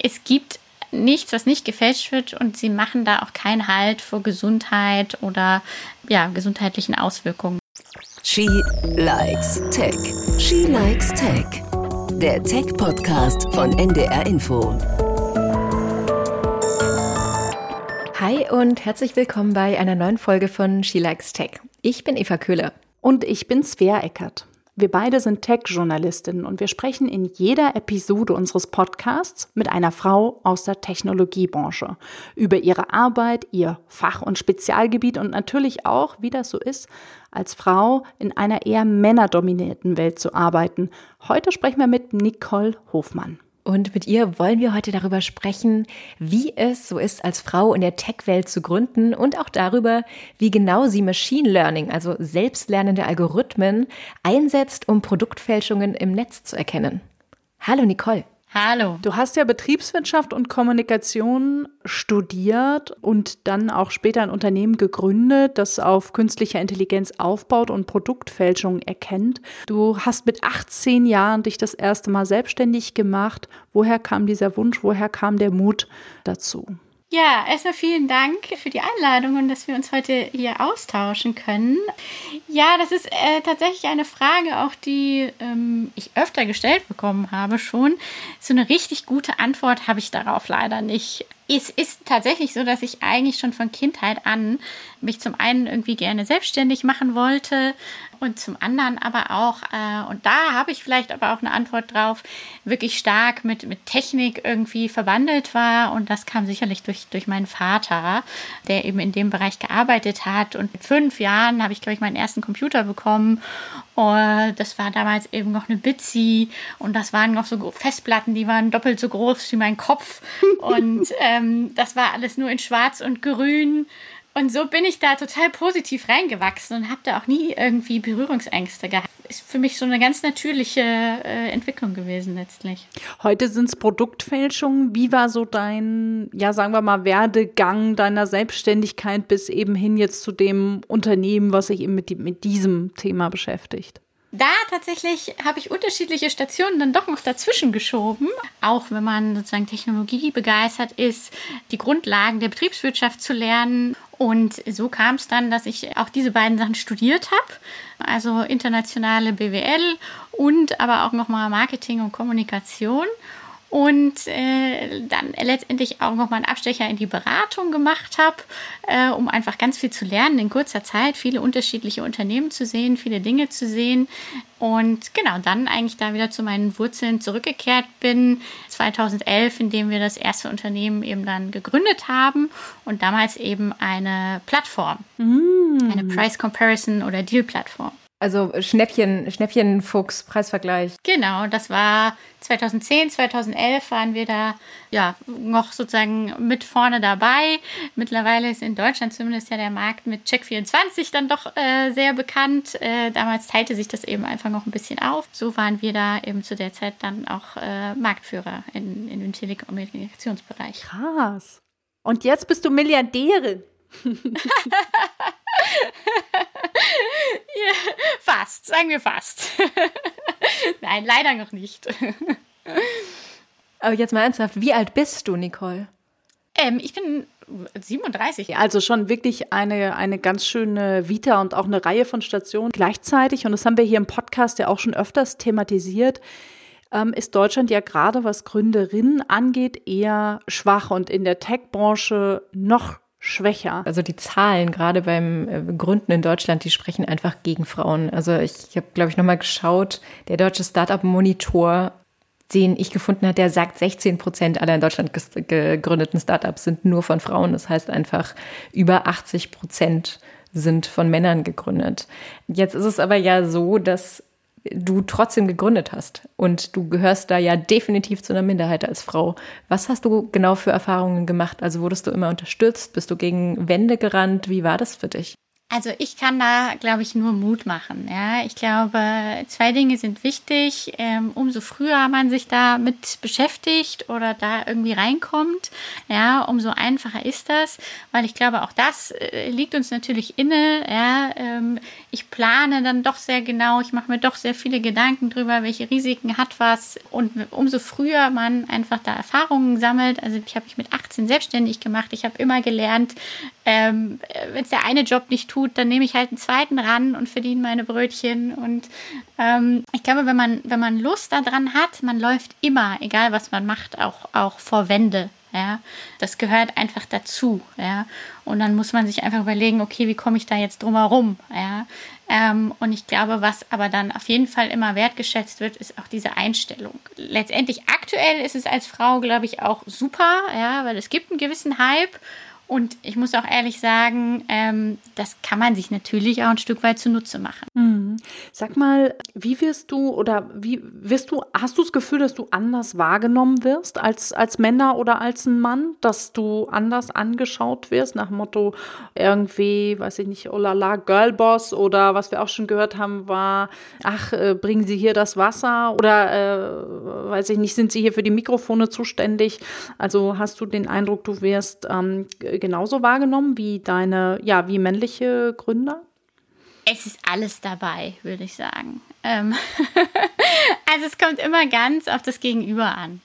Es gibt nichts, was nicht gefälscht wird und sie machen da auch keinen Halt vor Gesundheit oder ja, gesundheitlichen Auswirkungen. She likes Tech. She likes Tech. Der Tech-Podcast von NDR Info. Hi und herzlich willkommen bei einer neuen Folge von She Likes Tech. Ich bin Eva Köhler. Und ich bin Svea Eckert. Wir beide sind Tech-Journalistinnen und wir sprechen in jeder Episode unseres Podcasts mit einer Frau aus der Technologiebranche über ihre Arbeit, ihr Fach- und Spezialgebiet und natürlich auch, wie das so ist, als Frau in einer eher männerdominierten Welt zu arbeiten. Heute sprechen wir mit Nicole Hofmann. Und mit ihr wollen wir heute darüber sprechen, wie es so ist, als Frau in der Tech-Welt zu gründen und auch darüber, wie genau sie Machine Learning, also selbstlernende Algorithmen, einsetzt, um Produktfälschungen im Netz zu erkennen. Hallo Nicole. Hallo. Du hast ja Betriebswirtschaft und Kommunikation studiert und dann auch später ein Unternehmen gegründet, das auf künstlicher Intelligenz aufbaut und Produktfälschungen erkennt. Du hast mit 18 Jahren dich das erste Mal selbstständig gemacht. Woher kam dieser Wunsch? Woher kam der Mut dazu? Ja, erstmal vielen Dank für die Einladung und dass wir uns heute hier austauschen können. Ja, das ist äh, tatsächlich eine Frage, auch die ähm, ich öfter gestellt bekommen habe schon. So eine richtig gute Antwort habe ich darauf leider nicht. Es ist tatsächlich so, dass ich eigentlich schon von Kindheit an mich zum einen irgendwie gerne selbstständig machen wollte und zum anderen aber auch, äh, und da habe ich vielleicht aber auch eine Antwort drauf, wirklich stark mit, mit Technik irgendwie verwandelt war. Und das kam sicherlich durch, durch meinen Vater, der eben in dem Bereich gearbeitet hat. Und mit fünf Jahren habe ich, glaube ich, meinen ersten Computer bekommen. Und das war damals eben noch eine Bitsy und das waren noch so Festplatten, die waren doppelt so groß wie mein Kopf. Und ähm, das war alles nur in Schwarz und Grün. Und so bin ich da total positiv reingewachsen und habe da auch nie irgendwie Berührungsängste gehabt. Ist für mich so eine ganz natürliche äh, Entwicklung gewesen letztlich. Heute sind es Produktfälschungen. Wie war so dein, ja, sagen wir mal, Werdegang deiner Selbstständigkeit bis eben hin jetzt zu dem Unternehmen, was sich eben mit, mit diesem Thema beschäftigt? Da tatsächlich habe ich unterschiedliche Stationen dann doch noch dazwischen geschoben. Auch wenn man sozusagen Technologie begeistert ist, die Grundlagen der Betriebswirtschaft zu lernen. Und so kam es dann, dass ich auch diese beiden Sachen studiert habe. Also internationale BWL und aber auch nochmal Marketing und Kommunikation und äh, dann letztendlich auch nochmal einen Abstecher in die Beratung gemacht habe, äh, um einfach ganz viel zu lernen in kurzer Zeit, viele unterschiedliche Unternehmen zu sehen, viele Dinge zu sehen und genau dann eigentlich da wieder zu meinen Wurzeln zurückgekehrt bin 2011, indem wir das erste Unternehmen eben dann gegründet haben und damals eben eine Plattform, mm. eine Price Comparison oder Deal Plattform. Also Schnäppchen, Schnäppchenfuchs, Preisvergleich. Genau, das war 2010, 2011 waren wir da ja noch sozusagen mit vorne dabei. Mittlerweile ist in Deutschland zumindest ja der Markt mit Check24 dann doch äh, sehr bekannt. Äh, damals teilte sich das eben einfach noch ein bisschen auf. So waren wir da eben zu der Zeit dann auch äh, Marktführer in, in dem Telekommunikationsbereich. Krass. Und jetzt bist du Milliardärin. ja, fast, sagen wir fast. Nein, leider noch nicht. Aber jetzt mal ernsthaft, wie alt bist du, Nicole? Ähm, ich bin 37. Also schon wirklich eine, eine ganz schöne Vita und auch eine Reihe von Stationen gleichzeitig. Und das haben wir hier im Podcast ja auch schon öfters thematisiert. Ähm, ist Deutschland ja gerade, was Gründerinnen angeht, eher schwach und in der Tech-Branche noch schwächer. Also die Zahlen gerade beim äh, Gründen in Deutschland, die sprechen einfach gegen Frauen. Also ich, habe, glaube ich, nochmal geschaut, der deutsche Startup-Monitor, den ich gefunden habe, der sagt, 16 Prozent aller in Deutschland gegründeten Startups sind nur von Frauen. Das heißt einfach, über 80 Prozent sind von Männern gegründet. Jetzt ist es aber ja so, dass du trotzdem gegründet hast. Und du gehörst da ja definitiv zu einer Minderheit als Frau. Was hast du genau für Erfahrungen gemacht? Also wurdest du immer unterstützt? Bist du gegen Wände gerannt? Wie war das für dich? Also ich kann da, glaube ich, nur Mut machen. Ja, ich glaube, zwei Dinge sind wichtig. Ähm, umso früher man sich damit beschäftigt oder da irgendwie reinkommt, ja, umso einfacher ist das, weil ich glaube, auch das äh, liegt uns natürlich inne. Ja, ähm, ich plane dann doch sehr genau. Ich mache mir doch sehr viele Gedanken drüber, welche Risiken hat was. Und umso früher man einfach da Erfahrungen sammelt. Also ich habe mich mit 18 selbstständig gemacht. Ich habe immer gelernt, ähm, wenn es der eine Job nicht tut, dann nehme ich halt einen zweiten ran und verdiene meine Brötchen. Und ähm, ich glaube, wenn man, wenn man Lust daran hat, man läuft immer, egal was man macht, auch, auch vor Wände. Ja, das gehört einfach dazu. Ja, und dann muss man sich einfach überlegen, okay, wie komme ich da jetzt drum herum? Ja, ähm, und ich glaube, was aber dann auf jeden Fall immer wertgeschätzt wird, ist auch diese Einstellung. Letztendlich aktuell ist es als Frau, glaube ich, auch super, ja, weil es gibt einen gewissen Hype und ich muss auch ehrlich sagen, ähm, das kann man sich natürlich auch ein Stück weit zunutze machen. Mhm. Sag mal, wie wirst du oder wie wirst du, hast du das Gefühl, dass du anders wahrgenommen wirst als, als Männer oder als ein Mann, dass du anders angeschaut wirst, nach dem Motto irgendwie, weiß ich nicht, oh la la, Girlboss oder was wir auch schon gehört haben, war, ach, äh, bringen Sie hier das Wasser oder, äh, weiß ich nicht, sind Sie hier für die Mikrofone zuständig? Also hast du den Eindruck, du wirst ähm, genauso wahrgenommen wie deine, ja, wie männliche Gründer? Es ist alles dabei, würde ich sagen. Ähm also es kommt immer ganz auf das Gegenüber an.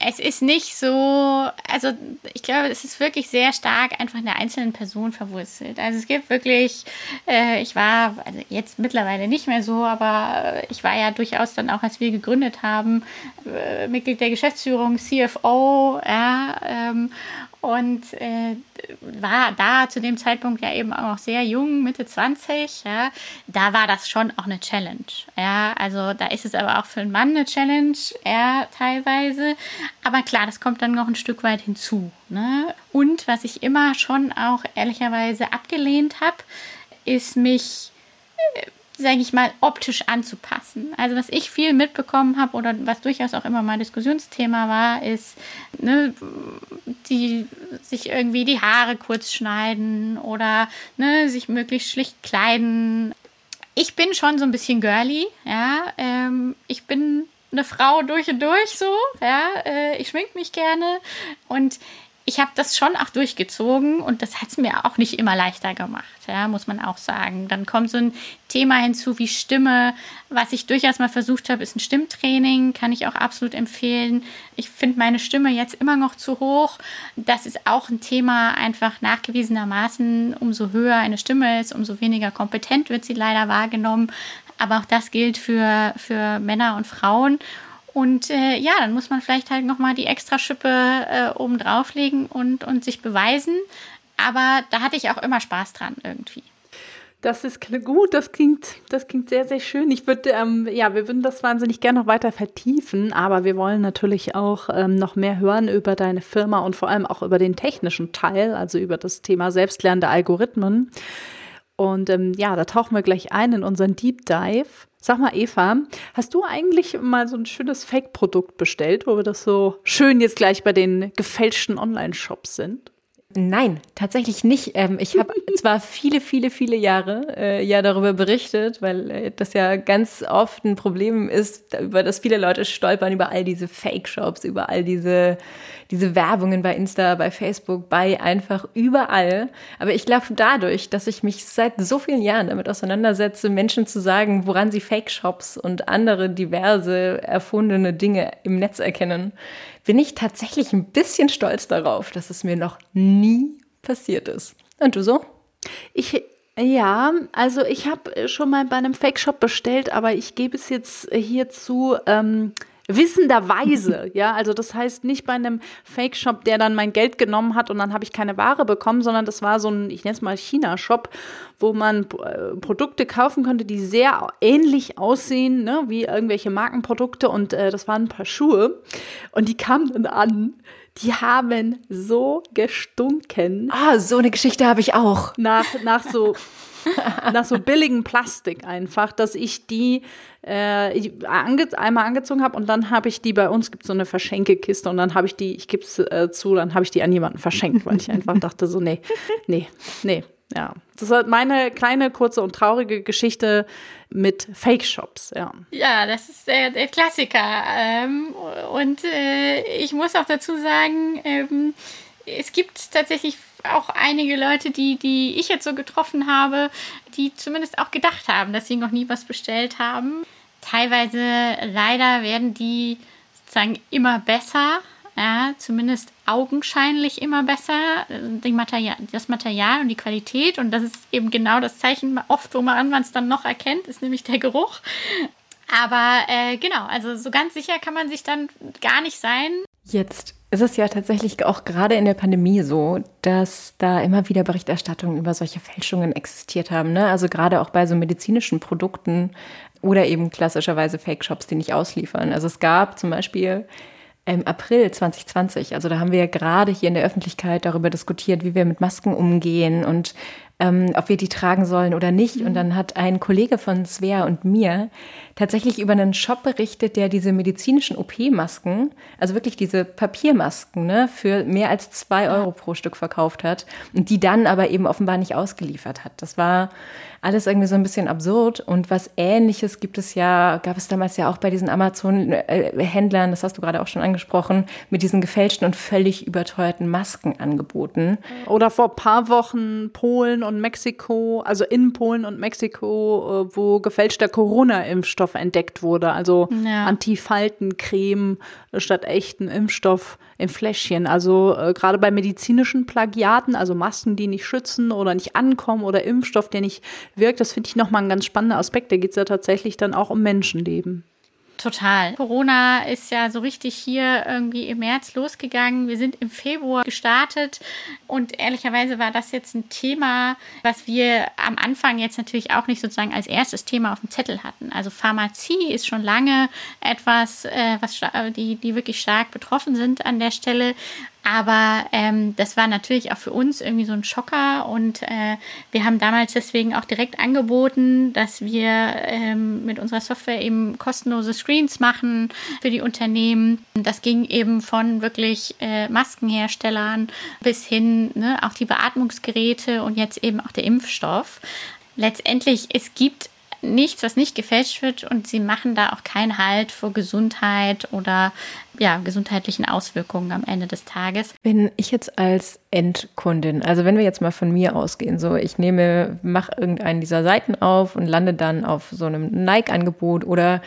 Es ist nicht so, also ich glaube, es ist wirklich sehr stark einfach in der einzelnen Person verwurzelt. Also es gibt wirklich, äh, ich war, also jetzt mittlerweile nicht mehr so, aber ich war ja durchaus dann auch, als wir gegründet haben, äh, Mitglied der Geschäftsführung, CFO, ja, ähm, und äh, war da zu dem Zeitpunkt ja eben auch sehr jung, Mitte 20, ja, da war das schon auch eine Challenge, ja, also da ist es aber auch für einen Mann eine Challenge, ja, teilweise, aber klar, das kommt dann noch ein Stück weit hinzu, ne, und was ich immer schon auch ehrlicherweise abgelehnt habe, ist mich äh, sage ich mal, optisch anzupassen. Also was ich viel mitbekommen habe oder was durchaus auch immer mal Diskussionsthema war, ist, ne, die sich irgendwie die Haare kurz schneiden oder ne, sich möglichst schlicht kleiden. Ich bin schon so ein bisschen girly, ja. Ähm, ich bin eine Frau durch und durch so, ja. Äh, ich schmink mich gerne und ich habe das schon auch durchgezogen und das hat es mir auch nicht immer leichter gemacht, ja, muss man auch sagen. Dann kommt so ein Thema hinzu wie Stimme. Was ich durchaus mal versucht habe, ist ein Stimmtraining, kann ich auch absolut empfehlen. Ich finde meine Stimme jetzt immer noch zu hoch. Das ist auch ein Thema, einfach nachgewiesenermaßen, umso höher eine Stimme ist, umso weniger kompetent wird sie leider wahrgenommen. Aber auch das gilt für, für Männer und Frauen. Und äh, ja, dann muss man vielleicht halt nochmal die extra Schippe äh, oben drauflegen und, und sich beweisen. Aber da hatte ich auch immer Spaß dran irgendwie. Das ist gut, das klingt, das klingt sehr, sehr schön. Ich würde, ähm, ja, wir würden das wahnsinnig gerne noch weiter vertiefen, aber wir wollen natürlich auch ähm, noch mehr hören über deine Firma und vor allem auch über den technischen Teil, also über das Thema selbstlernende Algorithmen. Und ähm, ja, da tauchen wir gleich ein in unseren Deep Dive. Sag mal, Eva, hast du eigentlich mal so ein schönes Fake-Produkt bestellt, wo wir das so schön jetzt gleich bei den gefälschten Online-Shops sind? Nein, tatsächlich nicht. Ähm, ich habe zwar viele, viele, viele Jahre äh, ja darüber berichtet, weil äh, das ja ganz oft ein Problem ist, über das viele Leute stolpern, über all diese Fake-Shops, über all diese, diese Werbungen bei Insta, bei Facebook, bei einfach überall. Aber ich glaube, dadurch, dass ich mich seit so vielen Jahren damit auseinandersetze, Menschen zu sagen, woran sie Fake-Shops und andere diverse erfundene Dinge im Netz erkennen, bin ich tatsächlich ein bisschen stolz darauf, dass es mir noch nie passiert ist. Und du so? Ich ja, also ich habe schon mal bei einem Fake Shop bestellt, aber ich gebe es jetzt hierzu ähm, wissenderweise, ja, also das heißt nicht bei einem Fake-Shop, der dann mein Geld genommen hat und dann habe ich keine Ware bekommen, sondern das war so ein, ich nenne es mal China-Shop, wo man äh, Produkte kaufen konnte, die sehr ähnlich aussehen, ne, wie irgendwelche Markenprodukte und äh, das waren ein paar Schuhe und die kamen dann an. Die haben so gestunken. Ah, so eine Geschichte habe ich auch. Nach, nach so nach so billigem Plastik einfach, dass ich die äh, ange einmal angezogen habe und dann habe ich die bei uns gibt so eine Verschenkekiste und dann habe ich die, ich gebe es äh, zu, dann habe ich die an jemanden verschenkt, weil ich einfach dachte so, nee, nee, nee, Ja, das ist meine kleine, kurze und traurige Geschichte mit Fake-Shops, ja. Ja, das ist der, der Klassiker. Ähm, und äh, ich muss auch dazu sagen, ähm, es gibt tatsächlich auch einige Leute, die, die ich jetzt so getroffen habe, die zumindest auch gedacht haben, dass sie noch nie was bestellt haben. Teilweise leider werden die sozusagen immer besser ja, zumindest augenscheinlich immer besser. Material, das Material und die Qualität. Und das ist eben genau das Zeichen oft, wo man es dann noch erkennt, ist nämlich der Geruch. Aber äh, genau, also so ganz sicher kann man sich dann gar nicht sein. Jetzt ist es ja tatsächlich auch gerade in der Pandemie so, dass da immer wieder Berichterstattungen über solche Fälschungen existiert haben. Ne? Also gerade auch bei so medizinischen Produkten oder eben klassischerweise Fake-Shops, die nicht ausliefern. Also es gab zum Beispiel im April 2020. Also da haben wir ja gerade hier in der Öffentlichkeit darüber diskutiert, wie wir mit Masken umgehen und ähm, ob wir die tragen sollen oder nicht. Und dann hat ein Kollege von Svea und mir tatsächlich über einen Shop berichtet, der diese medizinischen OP-Masken, also wirklich diese Papiermasken, ne, für mehr als zwei Euro pro Stück verkauft hat und die dann aber eben offenbar nicht ausgeliefert hat. Das war alles irgendwie so ein bisschen absurd. Und was Ähnliches gibt es ja, gab es damals ja auch bei diesen Amazon-Händlern, das hast du gerade auch schon angesprochen, mit diesen gefälschten und völlig überteuerten Masken angeboten. Oder vor paar Wochen Polen und Mexiko, also in Polen und Mexiko, äh, wo gefälschter Corona-Impfstoff entdeckt wurde. Also ja. Antifaltencreme statt echten Impfstoff in Fläschchen. Also äh, gerade bei medizinischen Plagiaten, also Masken, die nicht schützen oder nicht ankommen oder Impfstoff, der nicht wirkt, das finde ich nochmal ein ganz spannender Aspekt. Da geht es ja tatsächlich dann auch um Menschenleben. Total. Corona ist ja so richtig hier irgendwie im März losgegangen. Wir sind im Februar gestartet und ehrlicherweise war das jetzt ein Thema, was wir am Anfang jetzt natürlich auch nicht sozusagen als erstes Thema auf dem Zettel hatten. Also Pharmazie ist schon lange etwas, äh, was die, die wirklich stark betroffen sind an der Stelle. Aber ähm, das war natürlich auch für uns irgendwie so ein Schocker und äh, wir haben damals deswegen auch direkt angeboten, dass wir ähm, mit unserer Software eben kostenlose Screens machen für die Unternehmen. Das ging eben von wirklich äh, Maskenherstellern bis hin ne, auch die Beatmungsgeräte und jetzt eben auch der Impfstoff. Letztendlich, es gibt nichts, was nicht gefälscht wird und sie machen da auch keinen Halt vor Gesundheit oder ja, gesundheitlichen Auswirkungen am Ende des Tages. Wenn ich jetzt als Endkundin, also wenn wir jetzt mal von mir ausgehen, so ich nehme, mache irgendeinen dieser Seiten auf und lande dann auf so einem Nike-Angebot oder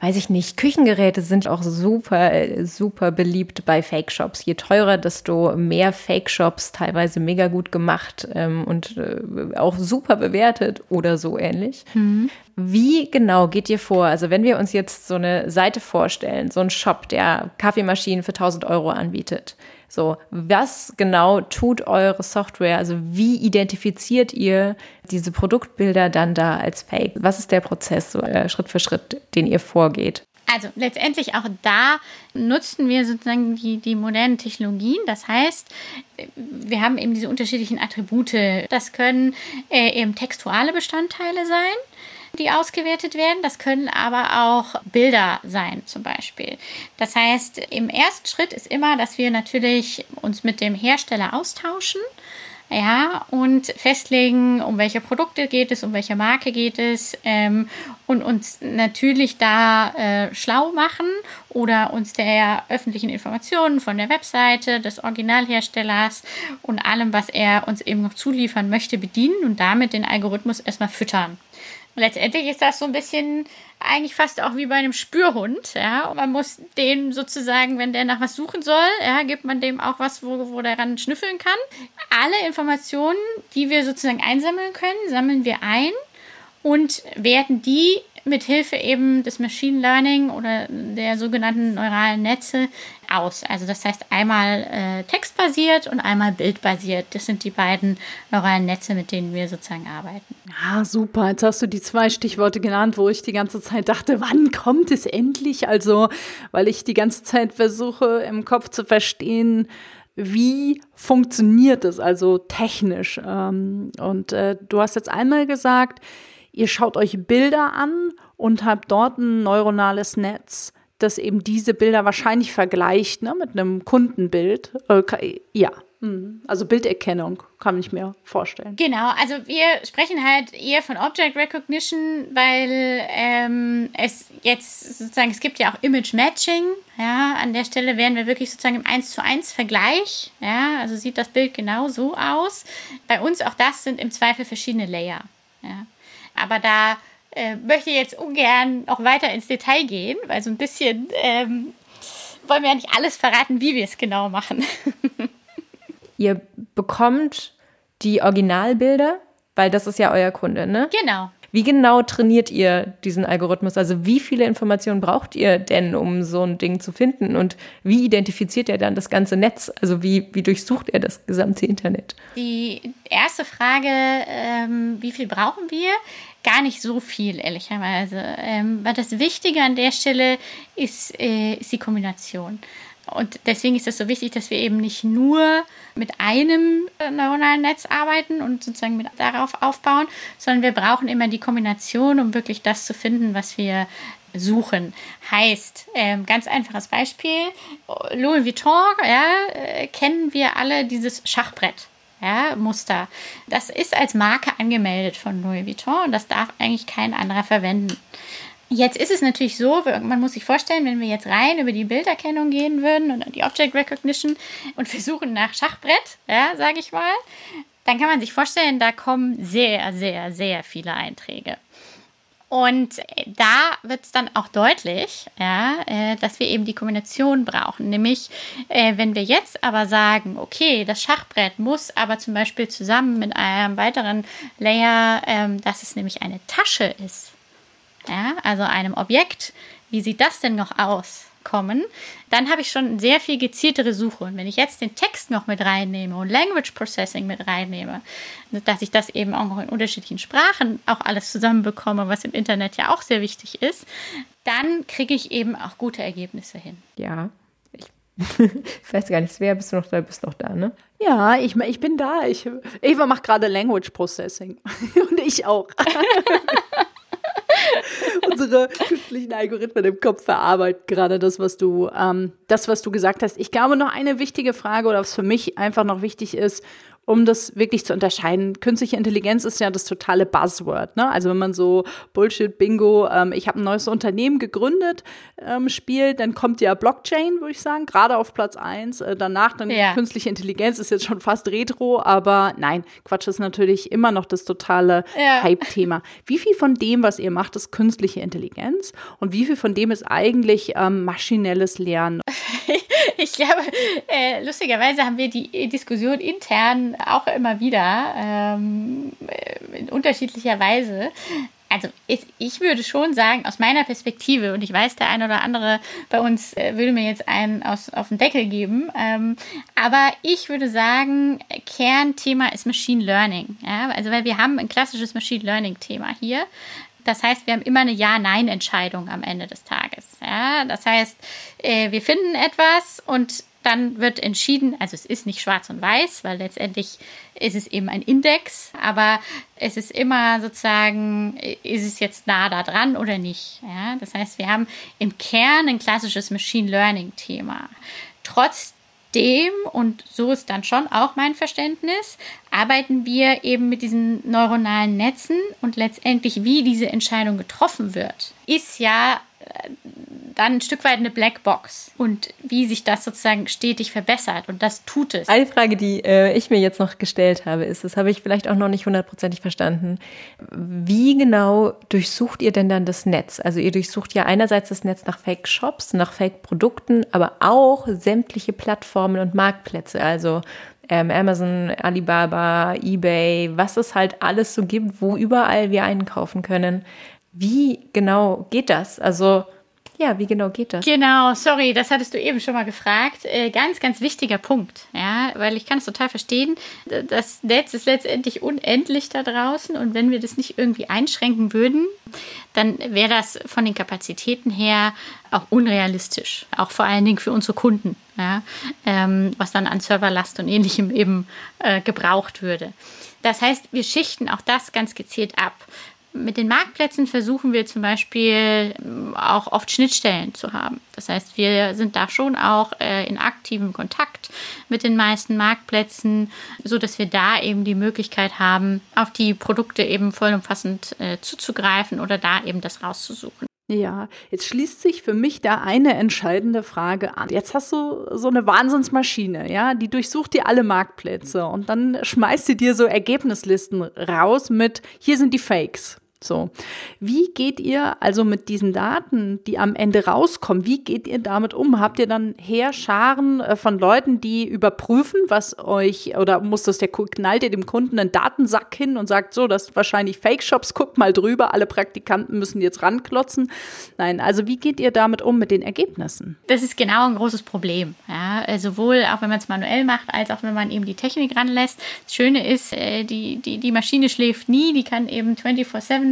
weiß ich nicht, Küchengeräte sind auch super, super beliebt bei Fake-Shops. Je teurer, desto mehr Fake-Shops, teilweise mega gut gemacht ähm, und äh, auch super bewertet oder so ähnlich. Mhm. Wie genau geht ihr vor? Also wenn wir uns jetzt so eine Seite vorstellen, so ein Shop, der Kaffeemaschinen für 1000 Euro anbietet. So, was genau tut eure Software? Also wie identifiziert ihr diese Produktbilder dann da als Fake? Was ist der Prozess so, äh, Schritt für Schritt, den ihr vorgeht? Also letztendlich auch da nutzen wir sozusagen die, die modernen Technologien. Das heißt, wir haben eben diese unterschiedlichen Attribute. Das können äh, eben textuale Bestandteile sein die ausgewertet werden. Das können aber auch Bilder sein zum Beispiel. Das heißt, im ersten Schritt ist immer, dass wir natürlich uns mit dem Hersteller austauschen. Ja, und festlegen, um welche Produkte geht es, um welche Marke geht es ähm, und uns natürlich da äh, schlau machen oder uns der öffentlichen Informationen von der Webseite des Originalherstellers und allem, was er uns eben noch zuliefern möchte, bedienen und damit den Algorithmus erstmal füttern. Und letztendlich ist das so ein bisschen eigentlich fast auch wie bei einem Spürhund. Ja, man muss den sozusagen, wenn der nach was suchen soll, ja, gibt man dem auch was, wo, wo der ran schnüffeln kann. Alle Informationen, die wir sozusagen einsammeln können, sammeln wir ein und werden die mit Hilfe eben des Machine Learning oder der sogenannten neuralen Netze aus. Also das heißt einmal äh, textbasiert und einmal bildbasiert. Das sind die beiden neuralen Netze, mit denen wir sozusagen arbeiten. Ah, super. Jetzt hast du die zwei Stichworte genannt, wo ich die ganze Zeit dachte, wann kommt es endlich? Also, weil ich die ganze Zeit versuche im Kopf zu verstehen, wie funktioniert es also technisch? Ähm, und äh, du hast jetzt einmal gesagt, ihr schaut euch Bilder an und habt dort ein neuronales Netz, das eben diese Bilder wahrscheinlich vergleicht ne, mit einem Kundenbild. Äh, ja, mhm. also Bilderkennung kann ich mir vorstellen. Genau, also wir sprechen halt eher von Object Recognition, weil ähm, es jetzt sozusagen, es gibt ja auch Image Matching. Ja, an der Stelle wären wir wirklich sozusagen im 1 zu 1 Vergleich. Ja, also sieht das Bild genau so aus. Bei uns auch das sind im Zweifel verschiedene Layer. Ja. Aber da äh, möchte jetzt ungern noch weiter ins Detail gehen, weil so ein bisschen ähm, wollen wir ja nicht alles verraten, wie wir es genau machen. Ihr bekommt die Originalbilder, weil das ist ja euer Kunde, ne? Genau. Wie genau trainiert ihr diesen Algorithmus? Also wie viele Informationen braucht ihr denn, um so ein Ding zu finden? Und wie identifiziert er dann das ganze Netz? Also wie, wie durchsucht er das gesamte Internet? Die erste Frage, ähm, wie viel brauchen wir? Gar nicht so viel, ehrlicherweise. Ähm, weil das Wichtige an der Stelle ist, äh, ist die Kombination. Und deswegen ist es so wichtig, dass wir eben nicht nur mit einem äh, neuronalen Netz arbeiten und sozusagen mit darauf aufbauen, sondern wir brauchen immer die Kombination, um wirklich das zu finden, was wir suchen. Heißt, ähm, ganz einfaches Beispiel, Louis Vuitton, ja, äh, kennen wir alle dieses Schachbrett. Ja, Muster. Das ist als Marke angemeldet von Louis Vuitton und das darf eigentlich kein anderer verwenden. Jetzt ist es natürlich so, man muss sich vorstellen, wenn wir jetzt rein über die Bilderkennung gehen würden und die Object Recognition und wir suchen nach Schachbrett, ja, sage ich mal, dann kann man sich vorstellen, da kommen sehr, sehr, sehr viele Einträge. Und da wird es dann auch deutlich, ja, äh, dass wir eben die Kombination brauchen. Nämlich, äh, wenn wir jetzt aber sagen, okay, das Schachbrett muss aber zum Beispiel zusammen mit einem weiteren Layer, ähm, dass es nämlich eine Tasche ist, ja, also einem Objekt, wie sieht das denn noch aus? Kommen, dann habe ich schon sehr viel gezieltere Suche. Und wenn ich jetzt den Text noch mit reinnehme und Language Processing mit reinnehme, dass ich das eben auch noch in unterschiedlichen Sprachen auch alles zusammenbekomme, was im Internet ja auch sehr wichtig ist, dann kriege ich eben auch gute Ergebnisse hin. Ja. Ich, weiß gar nicht, wer bist du noch da? Bist noch da, ne? Ja, ich, ich bin da. Ich, Eva macht gerade Language Processing. und ich auch. unsere künstlichen Algorithmen im Kopf verarbeiten gerade das, was du, ähm, das, was du gesagt hast. Ich glaube, noch eine wichtige Frage oder was für mich einfach noch wichtig ist, um das wirklich zu unterscheiden. Künstliche Intelligenz ist ja das totale Buzzword. Ne? Also wenn man so Bullshit-Bingo, ähm, ich habe ein neues Unternehmen gegründet, ähm, spielt, dann kommt ja Blockchain, würde ich sagen, gerade auf Platz eins. Äh, danach dann ja. künstliche Intelligenz ist jetzt schon fast retro, aber nein, Quatsch ist natürlich immer noch das totale ja. Hype-Thema. Wie viel von dem, was ihr macht, ist künstliche Intelligenz und wie viel von dem ist eigentlich ähm, maschinelles Lernen? ich glaube, äh, lustigerweise haben wir die Diskussion intern auch immer wieder ähm, in unterschiedlicher Weise. Also ist, ich würde schon sagen, aus meiner Perspektive, und ich weiß, der eine oder andere bei uns äh, würde mir jetzt einen aus, auf den Deckel geben, ähm, aber ich würde sagen, Kernthema ist Machine Learning. Ja? Also weil wir haben ein klassisches Machine Learning-Thema hier. Das heißt, wir haben immer eine Ja-Nein-Entscheidung am Ende des Tages. Ja? Das heißt, äh, wir finden etwas und dann wird entschieden, also es ist nicht schwarz und weiß, weil letztendlich ist es eben ein Index, aber es ist immer sozusagen, ist es jetzt nah da dran oder nicht. Ja? Das heißt, wir haben im Kern ein klassisches Machine Learning-Thema. Trotzdem, und so ist dann schon auch mein Verständnis, arbeiten wir eben mit diesen neuronalen Netzen und letztendlich, wie diese Entscheidung getroffen wird, ist ja dann ein Stück weit eine Blackbox und wie sich das sozusagen stetig verbessert und das tut es. Eine Frage, die äh, ich mir jetzt noch gestellt habe, ist, das habe ich vielleicht auch noch nicht hundertprozentig verstanden. Wie genau durchsucht ihr denn dann das Netz? Also ihr durchsucht ja einerseits das Netz nach Fake-Shops, nach Fake-Produkten, aber auch sämtliche Plattformen und Marktplätze, also ähm, Amazon, Alibaba, eBay, was es halt alles so gibt, wo überall wir einkaufen können. Wie genau geht das? Also ja, wie genau geht das? Genau, sorry, das hattest du eben schon mal gefragt. Äh, ganz, ganz wichtiger Punkt, ja, weil ich kann es total verstehen. Das Netz ist letztendlich unendlich da draußen und wenn wir das nicht irgendwie einschränken würden, dann wäre das von den Kapazitäten her auch unrealistisch, auch vor allen Dingen für unsere Kunden, ja, ähm, was dann an Serverlast und ähnlichem eben äh, gebraucht würde. Das heißt, wir schichten auch das ganz gezielt ab. Mit den Marktplätzen versuchen wir zum Beispiel ähm, auch oft Schnittstellen zu haben. Das heißt, wir sind da schon auch äh, in aktivem Kontakt mit den meisten Marktplätzen, so dass wir da eben die Möglichkeit haben, auf die Produkte eben vollumfassend äh, zuzugreifen oder da eben das rauszusuchen. Ja, jetzt schließt sich für mich da eine entscheidende Frage an. Jetzt hast du so eine Wahnsinnsmaschine, ja, die durchsucht dir alle Marktplätze und dann schmeißt sie dir so Ergebnislisten raus mit, hier sind die Fakes. So. Wie geht ihr also mit diesen Daten, die am Ende rauskommen, wie geht ihr damit um? Habt ihr dann Heerscharen äh, von Leuten, die überprüfen, was euch, oder muss das der, knallt ihr dem Kunden einen Datensack hin und sagt so, das sind wahrscheinlich Fake-Shops, guckt mal drüber, alle Praktikanten müssen jetzt ranklotzen. Nein, also wie geht ihr damit um mit den Ergebnissen? Das ist genau ein großes Problem. Ja, äh, sowohl auch wenn man es manuell macht, als auch wenn man eben die Technik ranlässt. Das Schöne ist, äh, die, die, die Maschine schläft nie, die kann eben 24-7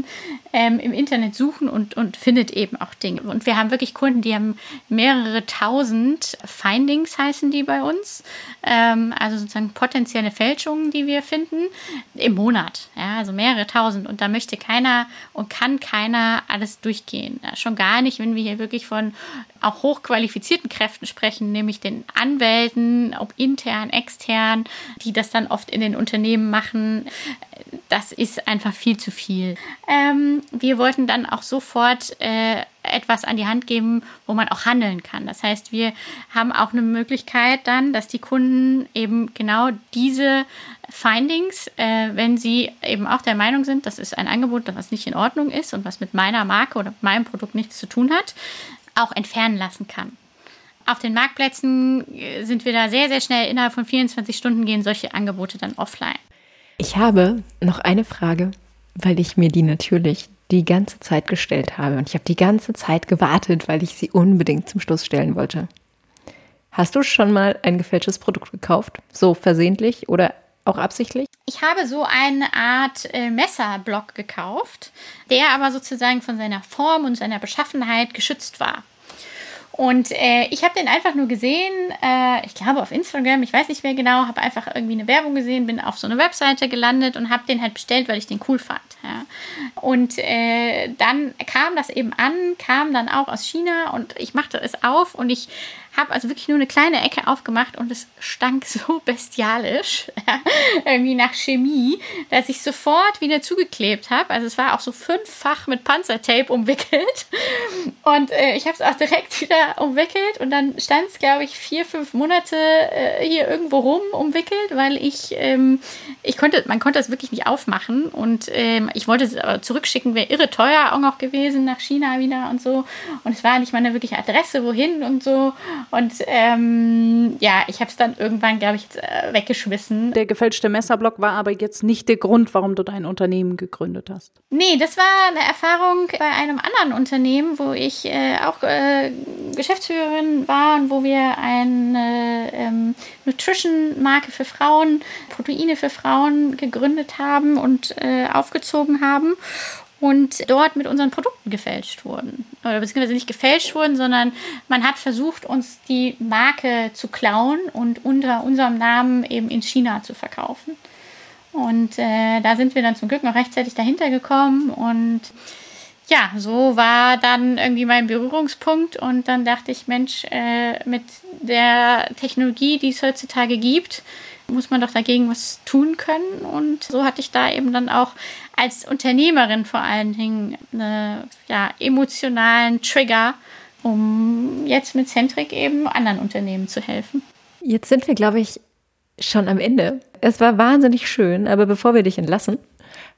ähm, im Internet suchen und, und findet eben auch Dinge. Und wir haben wirklich Kunden, die haben mehrere tausend Findings, heißen die bei uns. Ähm, also sozusagen potenzielle Fälschungen, die wir finden im Monat. Ja, also mehrere tausend. Und da möchte keiner und kann keiner alles durchgehen. Ja, schon gar nicht, wenn wir hier wirklich von auch hochqualifizierten Kräften sprechen, nämlich den Anwälten, ob intern, extern, die das dann oft in den Unternehmen machen. Das ist einfach viel zu viel. Ähm, wir wollten dann auch sofort äh, etwas an die Hand geben, wo man auch handeln kann. Das heißt, wir haben auch eine Möglichkeit dann, dass die Kunden eben genau diese Findings, äh, wenn sie eben auch der Meinung sind, das ist ein Angebot, das nicht in Ordnung ist und was mit meiner Marke oder meinem Produkt nichts zu tun hat, auch entfernen lassen kann. Auf den Marktplätzen äh, sind wir da sehr, sehr schnell. Innerhalb von 24 Stunden gehen solche Angebote dann offline. Ich habe noch eine Frage, weil ich mir die natürlich die ganze Zeit gestellt habe. Und ich habe die ganze Zeit gewartet, weil ich sie unbedingt zum Schluss stellen wollte. Hast du schon mal ein gefälschtes Produkt gekauft? So versehentlich oder auch absichtlich? Ich habe so eine Art äh, Messerblock gekauft, der aber sozusagen von seiner Form und seiner Beschaffenheit geschützt war. Und äh, ich habe den einfach nur gesehen, äh, ich glaube auf Instagram, ich weiß nicht mehr genau, habe einfach irgendwie eine Werbung gesehen, bin auf so eine Webseite gelandet und habe den halt bestellt, weil ich den cool fand. Ja. Und äh, dann kam das eben an, kam dann auch aus China und ich machte es auf und ich habe also wirklich nur eine kleine Ecke aufgemacht und es stank so bestialisch, irgendwie nach Chemie, dass ich sofort wieder zugeklebt habe. Also es war auch so fünffach mit Panzertape umwickelt. Und äh, ich habe es auch direkt wieder umwickelt und dann stand es, glaube ich, vier, fünf Monate äh, hier irgendwo rum umwickelt, weil ich, ähm, ich konnte, man konnte es wirklich nicht aufmachen und ähm, ich wollte es aber zurückschicken, wäre irre teuer auch noch gewesen nach China wieder und so. Und es war nicht mal eine wirkliche Adresse, wohin und so und ähm, ja, ich habe es dann irgendwann, glaube ich, äh, weggeschmissen. Der gefälschte Messerblock war aber jetzt nicht der Grund, warum du dein Unternehmen gegründet hast. Nee, das war eine Erfahrung bei einem anderen Unternehmen, wo ich äh, auch äh, Geschäftsführerin war und wo wir eine ähm, Nutrition-Marke für Frauen, Proteine für Frauen gegründet haben und äh, aufgezogen haben und dort mit unseren Produkten gefälscht wurden. Oder beziehungsweise nicht gefälscht wurden, sondern man hat versucht, uns die Marke zu klauen und unter unserem Namen eben in China zu verkaufen. Und äh, da sind wir dann zum Glück noch rechtzeitig dahinter gekommen und ja, so war dann irgendwie mein Berührungspunkt und dann dachte ich, Mensch, äh, mit der Technologie, die es heutzutage gibt, muss man doch dagegen was tun können. Und so hatte ich da eben dann auch als Unternehmerin vor allen Dingen einen ja, emotionalen Trigger, um jetzt mit Centric eben anderen Unternehmen zu helfen. Jetzt sind wir, glaube ich, schon am Ende. Es war wahnsinnig schön, aber bevor wir dich entlassen,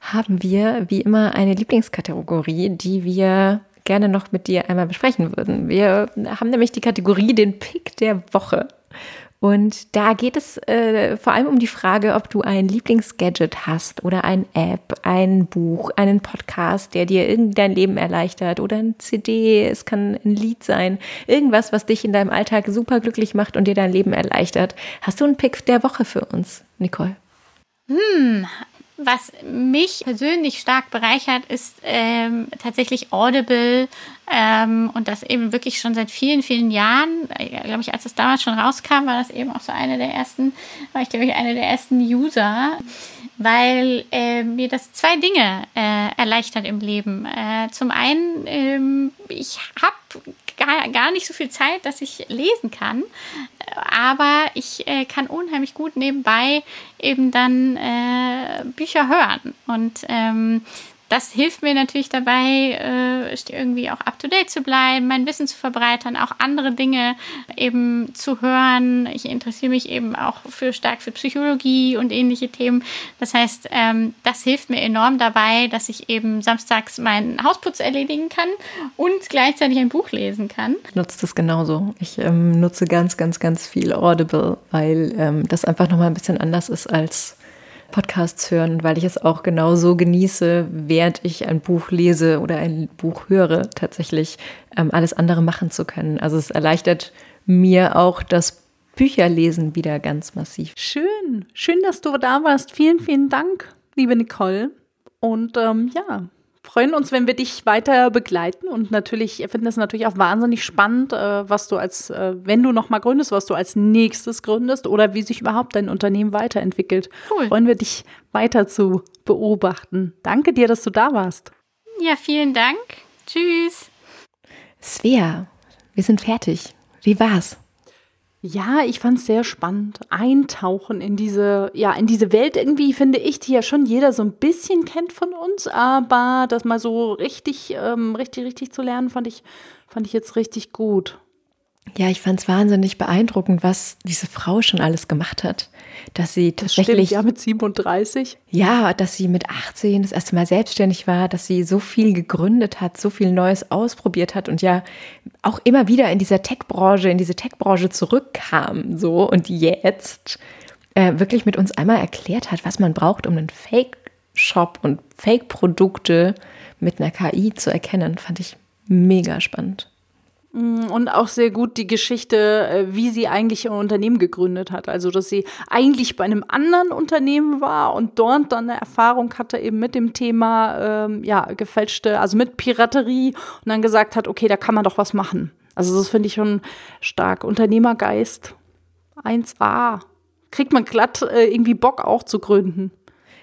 haben wir wie immer eine Lieblingskategorie, die wir gerne noch mit dir einmal besprechen würden. Wir haben nämlich die Kategorie den Pick der Woche. Und da geht es äh, vor allem um die Frage, ob du ein Lieblingsgadget hast oder ein App, ein Buch, einen Podcast, der dir irgendein Leben erleichtert oder ein CD, es kann ein Lied sein, irgendwas, was dich in deinem Alltag super glücklich macht und dir dein Leben erleichtert. Hast du einen Pick der Woche für uns, Nicole? Hm, was mich persönlich stark bereichert, ist ähm, tatsächlich Audible ähm, und das eben wirklich schon seit vielen, vielen Jahren. Äh, glaube ich, als das damals schon rauskam, war das eben auch so eine der ersten, war ich glaube ich eine der ersten User weil äh, mir das zwei Dinge äh, erleichtert im Leben. Äh, zum einen, ähm, ich habe gar, gar nicht so viel Zeit, dass ich lesen kann, aber ich äh, kann unheimlich gut nebenbei eben dann äh, Bücher hören. Und ähm, das hilft mir natürlich dabei, äh, irgendwie auch up-to-date zu bleiben, mein Wissen zu verbreitern, auch andere Dinge eben zu hören. Ich interessiere mich eben auch für stark für Psychologie und ähnliche Themen. Das heißt, ähm, das hilft mir enorm dabei, dass ich eben samstags meinen Hausputz erledigen kann und gleichzeitig ein Buch lesen kann. Ich nutze das genauso. Ich ähm, nutze ganz, ganz, ganz viel Audible, weil ähm, das einfach nochmal ein bisschen anders ist als Podcasts hören, weil ich es auch genau so genieße, während ich ein Buch lese oder ein Buch höre, tatsächlich ähm, alles andere machen zu können. Also es erleichtert mir auch das Bücherlesen wieder ganz massiv. Schön, schön, dass du da warst. Vielen, vielen Dank, liebe Nicole. Und ähm, ja, freuen uns, wenn wir dich weiter begleiten und natürlich finden es natürlich auch wahnsinnig spannend, äh, was du als, äh, wenn du nochmal gründest, was du als nächstes gründest oder wie sich überhaupt dein Unternehmen weiterentwickelt. Cool. Freuen wir dich weiter zu beobachten. Danke dir, dass du da warst. Ja, vielen Dank. Tschüss. Svea, wir sind fertig. Wie war's? Ja, ich fand es sehr spannend. Eintauchen in diese, ja, in diese Welt irgendwie, finde ich, die ja schon jeder so ein bisschen kennt von uns, aber das mal so richtig, ähm, richtig, richtig zu lernen, fand ich, fand ich jetzt richtig gut. Ja, ich fand es wahnsinnig beeindruckend, was diese Frau schon alles gemacht hat. Dass sie das tatsächlich. Stimmt, ja, mit 37. Ja, dass sie mit 18 das erste Mal selbstständig war, dass sie so viel gegründet hat, so viel Neues ausprobiert hat und ja auch immer wieder in dieser Tech-Branche, in diese Tech-Branche zurückkam. So und jetzt äh, wirklich mit uns einmal erklärt hat, was man braucht, um einen Fake-Shop und Fake-Produkte mit einer KI zu erkennen, fand ich mega spannend. Mm, und auch sehr gut die Geschichte, äh, wie sie eigentlich ihr Unternehmen gegründet hat. Also, dass sie eigentlich bei einem anderen Unternehmen war und dort dann eine Erfahrung hatte eben mit dem Thema, ähm, ja, gefälschte, also mit Piraterie und dann gesagt hat, okay, da kann man doch was machen. Also, das finde ich schon stark. Unternehmergeist 1a. Kriegt man glatt äh, irgendwie Bock auch zu gründen.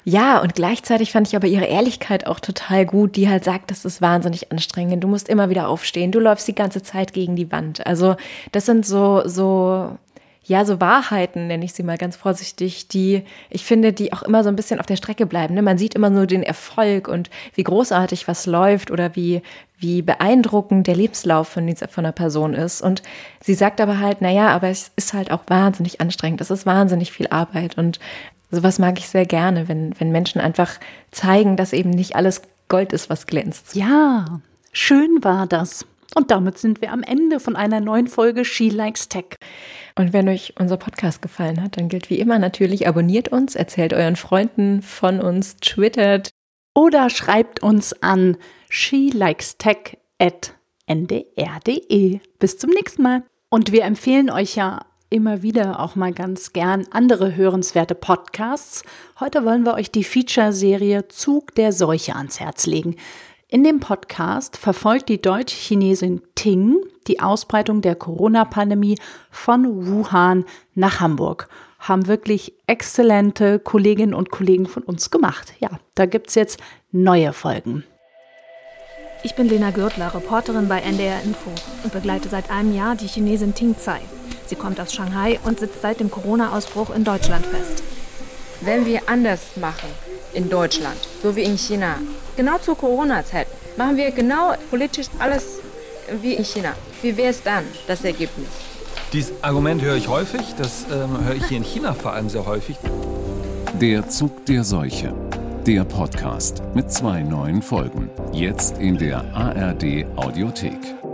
Ja, und gleichzeitig fand ich aber ihre Ehrlichkeit auch total gut, die halt sagt, das ist wahnsinnig anstrengend. Du musst immer wieder aufstehen. Du läufst die ganze Zeit gegen die Wand. Also, das sind so, so, ja, so Wahrheiten, nenne ich sie mal ganz vorsichtig, die ich finde, die auch immer so ein bisschen auf der Strecke bleiben. Ne? Man sieht immer nur den Erfolg und wie großartig was läuft oder wie, wie beeindruckend der Lebenslauf von, dieser, von einer Person ist. Und sie sagt aber halt, naja, aber es ist halt auch wahnsinnig anstrengend. Es ist wahnsinnig viel Arbeit. Und Sowas mag ich sehr gerne, wenn, wenn Menschen einfach zeigen, dass eben nicht alles Gold ist, was glänzt. Ja, schön war das. Und damit sind wir am Ende von einer neuen Folge She Likes Tech. Und wenn euch unser Podcast gefallen hat, dann gilt wie immer natürlich, abonniert uns, erzählt euren Freunden von uns, twittert. Oder schreibt uns an shelikestech.ndr.de. Bis zum nächsten Mal. Und wir empfehlen euch ja immer wieder auch mal ganz gern andere hörenswerte Podcasts. Heute wollen wir euch die Feature-Serie Zug der Seuche ans Herz legen. In dem Podcast verfolgt die Deutsch-Chinesin Ting die Ausbreitung der Corona-Pandemie von Wuhan nach Hamburg. Haben wirklich exzellente Kolleginnen und Kollegen von uns gemacht. Ja, da gibt es jetzt neue Folgen. Ich bin Lena Gürtler, Reporterin bei NDR Info und begleite seit einem Jahr die Chinesin Ting Tsai. Sie kommt aus Shanghai und sitzt seit dem Corona-Ausbruch in Deutschland fest. Wenn wir anders machen in Deutschland, so wie in China, genau zur Corona-Zeit, machen wir genau politisch alles wie in China. Wie wäre es dann, das Ergebnis? Dieses Argument höre ich häufig, das ähm, höre ich hier in China vor allem sehr häufig. Der Zug der Seuche. Der Podcast mit zwei neuen Folgen. Jetzt in der ARD Audiothek.